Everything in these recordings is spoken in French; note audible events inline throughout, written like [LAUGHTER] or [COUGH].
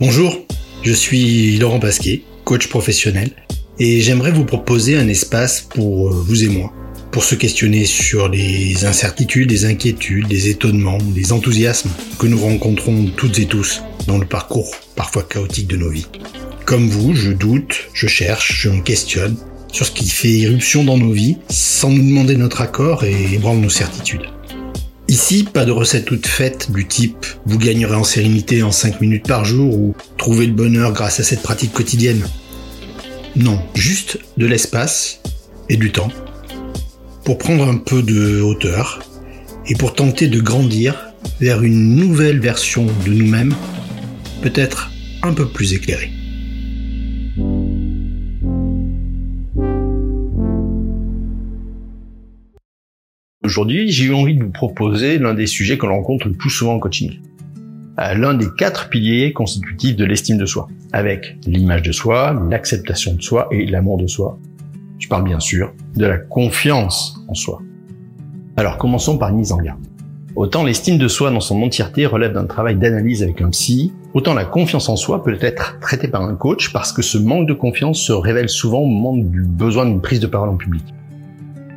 Bonjour, je suis Laurent Pasquet, coach professionnel, et j'aimerais vous proposer un espace pour euh, vous et moi, pour se questionner sur les incertitudes, les inquiétudes, les étonnements, les enthousiasmes que nous rencontrons toutes et tous dans le parcours parfois chaotique de nos vies. Comme vous, je doute, je cherche, je me questionne sur ce qui fait irruption dans nos vies sans nous demander notre accord et ébranle nos certitudes. Ici, pas de recette toute faite du type vous gagnerez en sérénité en 5 minutes par jour ou trouver le bonheur grâce à cette pratique quotidienne. Non, juste de l'espace et du temps pour prendre un peu de hauteur et pour tenter de grandir vers une nouvelle version de nous-mêmes, peut-être un peu plus éclairée. Aujourd'hui, j'ai eu envie de vous proposer l'un des sujets que l'on rencontre le plus souvent en coaching. Euh, l'un des quatre piliers constitutifs de l'estime de soi, avec l'image de soi, l'acceptation de soi et l'amour de soi. Je parle bien sûr de la confiance en soi. Alors commençons par une mise en garde. Autant l'estime de soi dans son entièreté relève d'un travail d'analyse avec un psy, autant la confiance en soi peut être traitée par un coach parce que ce manque de confiance se révèle souvent au moment du besoin d'une prise de parole en public.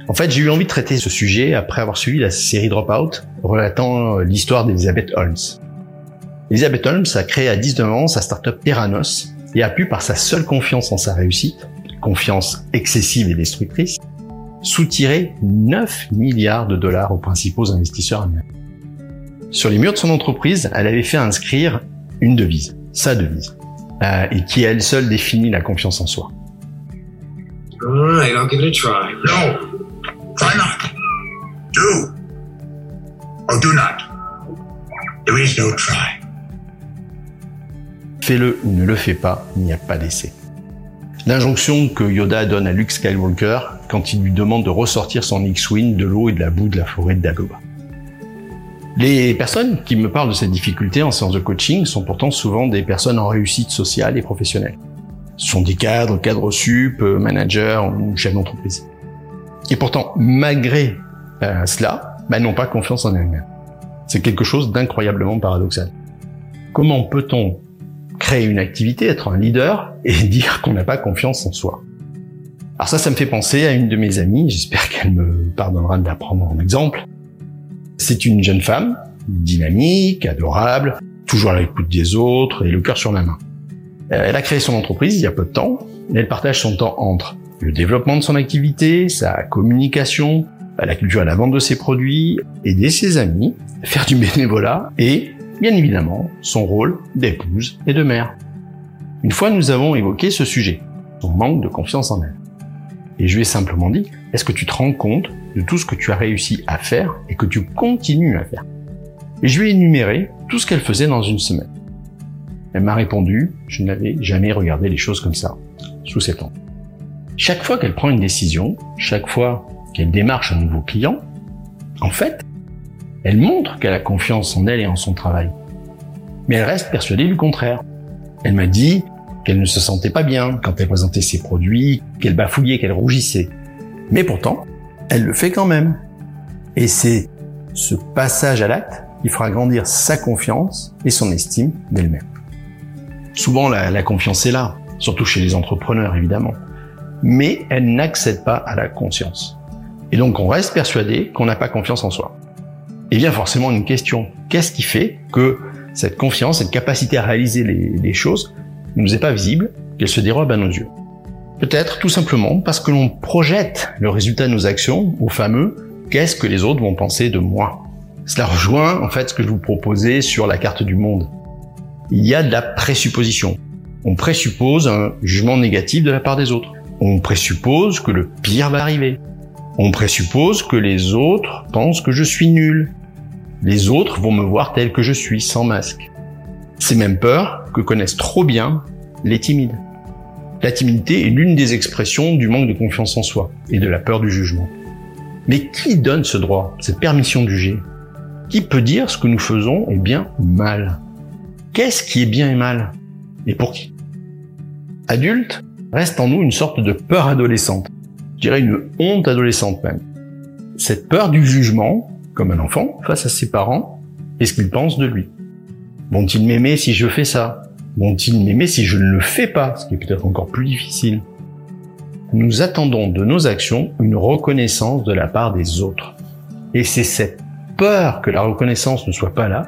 En fait, j'ai eu envie de traiter ce sujet après avoir suivi la série Dropout relatant l'histoire d'Elizabeth Holmes. Elizabeth Holmes a créé à 19 ans sa startup Terranos et a pu, par sa seule confiance en sa réussite, confiance excessive et destructrice, soutirer 9 milliards de dollars aux principaux investisseurs américains. Sur les murs de son entreprise, elle avait fait inscrire une devise, sa devise, euh, et qui elle seule définit la confiance en soi. I'll give it a try. No, Fais-le ou ne le fais pas, il n'y a pas d'essai. L'injonction que Yoda donne à Luke Skywalker quand il lui demande de ressortir son X-Wing de l'eau et de la boue de la forêt de Dagobah. Les personnes qui me parlent de cette difficulté en séance de coaching sont pourtant souvent des personnes en réussite sociale et professionnelle. Ce sont des cadres, cadres sup, managers ou chefs d'entreprise. Et pourtant, malgré euh, cela, bah, n'ont pas confiance en elles-mêmes. C'est quelque chose d'incroyablement paradoxal. Comment peut-on créer une activité, être un leader et [LAUGHS] dire qu'on n'a pas confiance en soi? Alors ça, ça me fait penser à une de mes amies, j'espère qu'elle me pardonnera de la prendre en exemple. C'est une jeune femme, dynamique, adorable, toujours à l'écoute des autres et le cœur sur la main. Euh, elle a créé son entreprise il y a peu de temps, et elle partage son temps entre le développement de son activité, sa communication, la culture et la vente de ses produits, aider ses amis, faire du bénévolat et, bien évidemment, son rôle d'épouse et de mère. Une fois nous avons évoqué ce sujet, son manque de confiance en elle. Et je lui ai simplement dit, est-ce que tu te rends compte de tout ce que tu as réussi à faire et que tu continues à faire? Et je lui ai énuméré tout ce qu'elle faisait dans une semaine. Elle m'a répondu, je n'avais jamais regardé les choses comme ça, sous cet angle. Chaque fois qu'elle prend une décision, chaque fois qu'elle démarche un nouveau client, en fait, elle montre qu'elle a confiance en elle et en son travail. Mais elle reste persuadée du contraire. Elle m'a dit qu'elle ne se sentait pas bien quand elle présentait ses produits, qu'elle bafouillait, qu'elle rougissait. Mais pourtant, elle le fait quand même. Et c'est ce passage à l'acte qui fera grandir sa confiance et son estime d'elle-même. Souvent, la, confiance est là, surtout chez les entrepreneurs, évidemment mais elle n'accède pas à la conscience. Et donc on reste persuadé qu'on n'a pas confiance en soi. Et bien forcément une question, qu'est-ce qui fait que cette confiance, cette capacité à réaliser les, choses ne nous est pas visible, qu'elle se dérobe à nos yeux? Peut-être tout simplement parce que l'on projette le résultat de nos actions au fameux qu'est-ce que les autres vont penser de moi Cela rejoint en fait ce que je vous proposais sur la carte du monde. Il y a de la présupposition. On présuppose un jugement négatif de la part des autres. On présuppose que le pire va arriver. On présuppose que les autres pensent que je suis nul. Les autres vont me voir tel que je suis, sans masque. C'est même peur que connaissent trop bien les timides. La timidité est l'une des expressions du manque de confiance en soi et de la peur du jugement. Mais qui donne ce droit, cette permission de juger? Qui peut dire ce que nous faisons est bien ou mal? Qu'est-ce qui est bien et mal? Et pour qui? Adulte, reste en nous une sorte de peur adolescente. Je dirais une honte adolescente même. Cette peur du jugement, comme un enfant, face à ses parents, et ce qu'ils pensent de lui. Vont-ils m'aimer si je fais ça? Vont-ils m'aimer si je ne le fais pas, ce qui est peut-être encore plus difficile Nous attendons de nos actions une reconnaissance de la part des autres. Et c'est cette peur que la reconnaissance ne soit pas là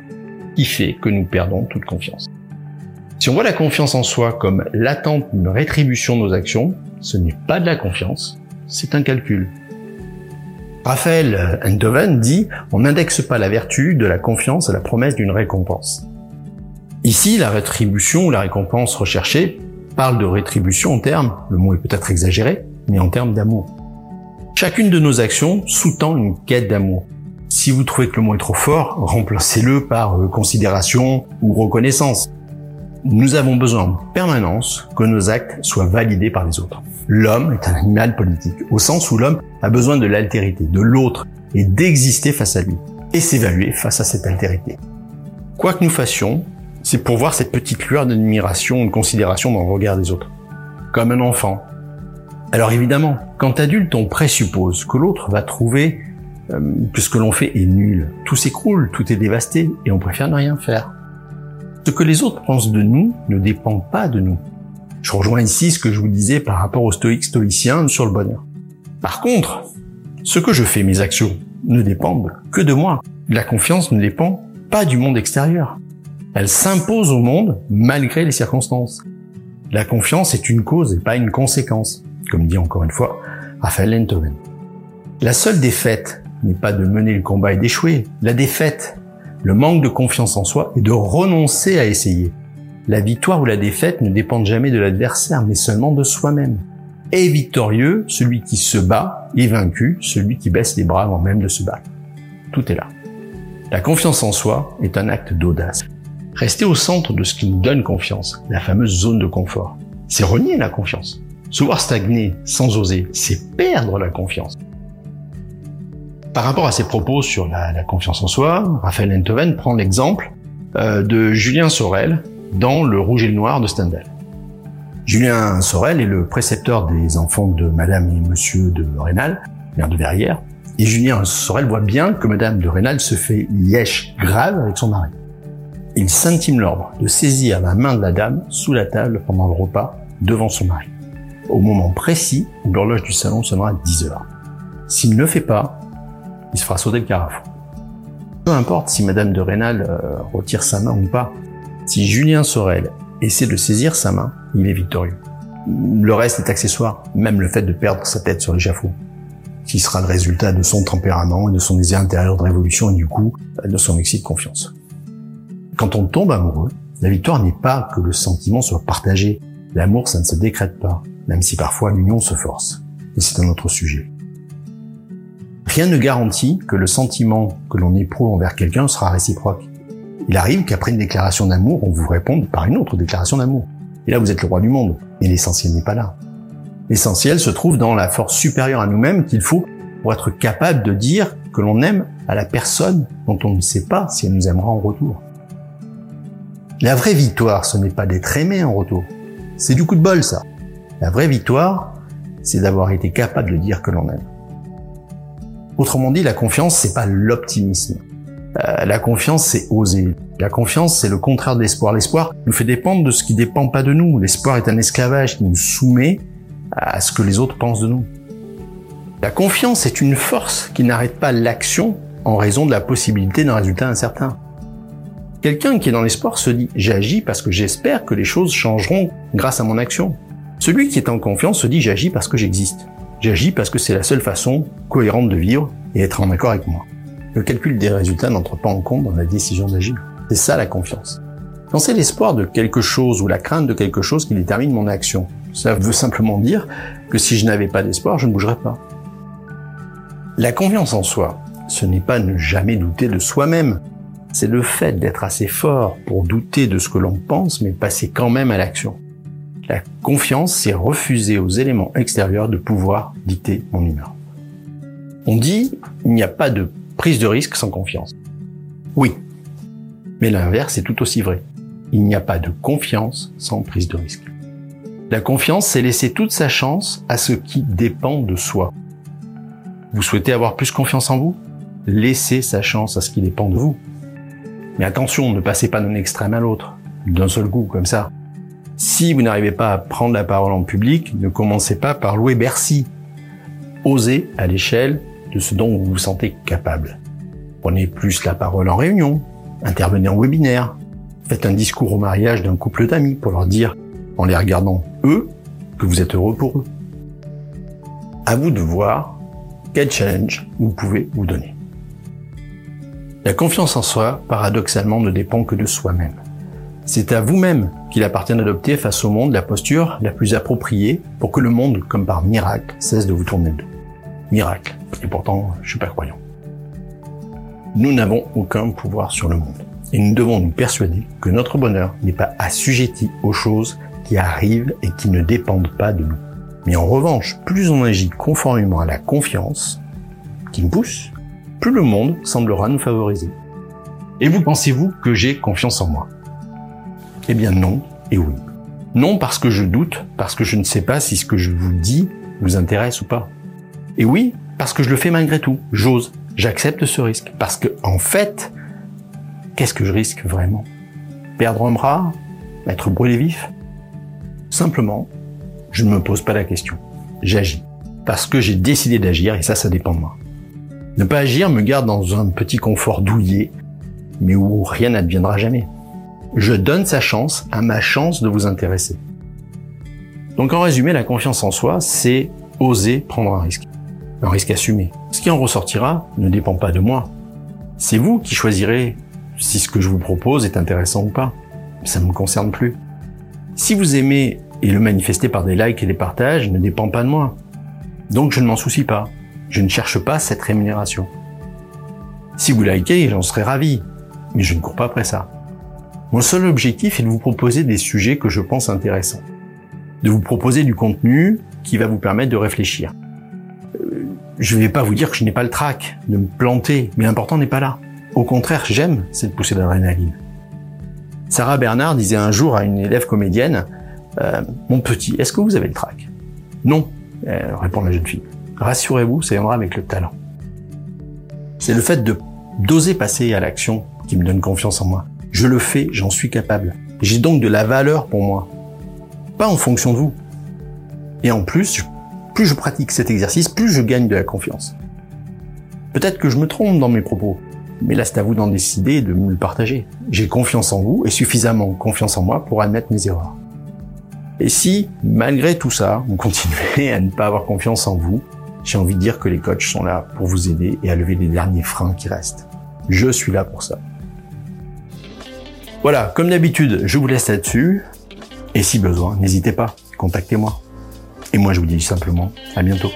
qui fait que nous perdons toute confiance. Si on voit la confiance en soi comme l'attente d'une rétribution de nos actions, ce n'est pas de la confiance, c'est un calcul. Raphaël Enthoven dit on n'indexe pas la vertu de la confiance à la promesse d'une récompense. Ici, la rétribution ou la récompense recherchée parle de rétribution en termes, le mot est peut-être exagéré, mais en termes d'amour. Chacune de nos actions sous-tend une quête d'amour. Si vous trouvez que le mot est trop fort, remplacez-le par euh, considération ou reconnaissance. Nous avons besoin en permanence que nos actes soient validés par les autres. L'homme est un animal politique, au sens où l'homme a besoin de l'altérité, de l'autre, et d'exister face à lui, et s'évaluer face à cette altérité. Quoi que nous fassions, c'est pour voir cette petite lueur d'admiration ou de considération dans le regard des autres. Comme un enfant. Alors évidemment, quand adulte, on présuppose que l'autre va trouver euh, que ce que l'on fait est nul. Tout s'écroule, tout est dévasté, et on préfère ne rien faire. Ce que les autres pensent de nous ne dépend pas de nous. Je rejoins ici ce que je vous disais par rapport aux stoïques stoïciens sur le bonheur. Par contre, ce que je fais, mes actions, ne dépendent que de moi. La confiance ne dépend pas du monde extérieur. Elle s'impose au monde malgré les circonstances. La confiance est une cause et pas une conséquence, comme dit encore une fois Raphaël Enthoven. La seule défaite n'est pas de mener le combat et d'échouer. La défaite, le manque de confiance en soi et de renoncer à essayer. La victoire ou la défaite ne dépendent jamais de l'adversaire, mais seulement de soi-même. Est victorieux celui qui se bat, et vaincu celui qui baisse les bras avant même de se battre. Tout est là. La confiance en soi est un acte d'audace. Rester au centre de ce qui nous donne confiance, la fameuse zone de confort, c'est renier la confiance. Se voir stagner sans oser, c'est perdre la confiance. Par rapport à ses propos sur la, confiance en soi, Raphaël Enthoven prend l'exemple euh, de Julien Sorel dans Le Rouge et le Noir de Stendhal. Julien Sorel est le précepteur des enfants de Madame et Monsieur de Rénal, mère de Verrières, et Julien Sorel voit bien que Madame de Rénal se fait lièche grave avec son mari. Il s'intime l'ordre de saisir la main de la dame sous la table pendant le repas devant son mari, au moment précis où l'horloge du salon sonnera à 10 heures. S'il ne le fait pas, il se fera sauter le carafon. Peu importe si Madame de Rênal euh, retire sa main ou pas, si Julien Sorel essaie de saisir sa main, il est victorieux. Le reste est accessoire, même le fait de perdre sa tête sur l'échafaud, qui sera le résultat de son tempérament et de son désir intérieur de révolution et du coup de son excès de confiance. Quand on tombe amoureux, la victoire n'est pas que le sentiment soit partagé. L'amour, ça ne se décrète pas, même si parfois l'union se force. Et c'est un autre sujet. Rien ne garantit que le sentiment que l'on éprouve envers quelqu'un sera réciproque. Il arrive qu'après une déclaration d'amour, on vous réponde par une autre déclaration d'amour. Et là, vous êtes le roi du monde. Mais l'essentiel n'est pas là. L'essentiel se trouve dans la force supérieure à nous-mêmes qu'il faut pour être capable de dire que l'on aime à la personne dont on ne sait pas si elle nous aimera en retour. La vraie victoire, ce n'est pas d'être aimé en retour. C'est du coup de bol, ça. La vraie victoire, c'est d'avoir été capable de dire que l'on aime. Autrement dit, la confiance, c'est pas l'optimisme. Euh, la confiance, c'est oser. La confiance, c'est le contraire de l'espoir. L'espoir nous fait dépendre de ce qui dépend pas de nous. L'espoir est un esclavage qui nous soumet à ce que les autres pensent de nous. La confiance est une force qui n'arrête pas l'action en raison de la possibilité d'un résultat incertain. Quelqu'un qui est dans l'espoir se dit j'agis parce que j'espère que les choses changeront grâce à mon action. Celui qui est en confiance se dit j'agis parce que j'existe. J'agis parce que c'est la seule façon cohérente de vivre et être en accord avec moi. Le calcul des résultats n'entre pas en compte dans la décision d'agir. C'est ça la confiance. Quand c'est l'espoir de quelque chose ou la crainte de quelque chose qui détermine mon action, ça veut simplement dire que si je n'avais pas d'espoir, je ne bougerais pas. La confiance en soi, ce n'est pas ne jamais douter de soi-même. C'est le fait d'être assez fort pour douter de ce que l'on pense, mais passer quand même à l'action. La confiance, c'est refuser aux éléments extérieurs de pouvoir dicter mon humeur. On dit, il n'y a pas de prise de risque sans confiance. Oui. Mais l'inverse est tout aussi vrai. Il n'y a pas de confiance sans prise de risque. La confiance, c'est laisser toute sa chance à ce qui dépend de soi. Vous souhaitez avoir plus confiance en vous? Laissez sa chance à ce qui dépend de vous. Mais attention, ne passez pas d'un extrême à l'autre, d'un seul coup, comme ça. Si vous n'arrivez pas à prendre la parole en public, ne commencez pas par louer Bercy. Osez à l'échelle de ce dont vous vous sentez capable. Prenez plus la parole en réunion, intervenez en webinaire, faites un discours au mariage d'un couple d'amis pour leur dire, en les regardant eux, que vous êtes heureux pour eux. À vous de voir quel challenge vous pouvez vous donner. La confiance en soi, paradoxalement, ne dépend que de soi-même. C'est à vous-même qu'il appartient d'adopter face au monde la posture la plus appropriée pour que le monde, comme par miracle, cesse de vous tourner le dos. Miracle. Et pourtant, je suis pas croyant. Nous n'avons aucun pouvoir sur le monde. Et nous devons nous persuader que notre bonheur n'est pas assujetti aux choses qui arrivent et qui ne dépendent pas de nous. Mais en revanche, plus on agit conformément à la confiance qui nous pousse, plus le monde semblera nous favoriser. Et vous pensez-vous que j'ai confiance en moi? Eh bien non et oui. Non parce que je doute, parce que je ne sais pas si ce que je vous dis vous intéresse ou pas. Et oui, parce que je le fais malgré tout. J'ose, j'accepte ce risque. Parce que, en fait, qu'est-ce que je risque vraiment? Perdre un bras? Être brûlé vif? Simplement, je ne me pose pas la question. J'agis. Parce que j'ai décidé d'agir et ça, ça dépend de moi. Ne pas agir me garde dans un petit confort douillet, mais où rien n'adviendra jamais. Je donne sa chance à ma chance de vous intéresser. Donc en résumé, la confiance en soi, c'est oser prendre un risque. Un risque assumé. Ce qui en ressortira ne dépend pas de moi. C'est vous qui choisirez si ce que je vous propose est intéressant ou pas. Ça ne me concerne plus. Si vous aimez et le manifester par des likes et des partages ne dépend pas de moi. Donc je ne m'en soucie pas. Je ne cherche pas cette rémunération. Si vous likez, j'en serais ravi. Mais je ne cours pas après ça. Mon seul objectif est de vous proposer des sujets que je pense intéressants. De vous proposer du contenu qui va vous permettre de réfléchir. Euh, je ne vais pas vous dire que je n'ai pas le trac, de me planter, mais l'important n'est pas là. Au contraire, j'aime cette poussée d'adrénaline. Sarah Bernard disait un jour à une élève comédienne, euh, Mon petit, est-ce que vous avez le trac? Non, répond la jeune fille. Rassurez-vous, ça viendra avec le talent. C'est le fait de d'oser passer à l'action qui me donne confiance en moi. Je le fais, j'en suis capable. J'ai donc de la valeur pour moi. Pas en fonction de vous. Et en plus, plus je pratique cet exercice, plus je gagne de la confiance. Peut-être que je me trompe dans mes propos, mais là c'est à vous d'en décider et de me le partager. J'ai confiance en vous et suffisamment confiance en moi pour admettre mes erreurs. Et si, malgré tout ça, vous continuez à ne pas avoir confiance en vous, j'ai envie de dire que les coachs sont là pour vous aider et à lever les derniers freins qui restent. Je suis là pour ça. Voilà, comme d'habitude, je vous laisse là-dessus. Et si besoin, n'hésitez pas, contactez-moi. Et moi, je vous dis simplement à bientôt.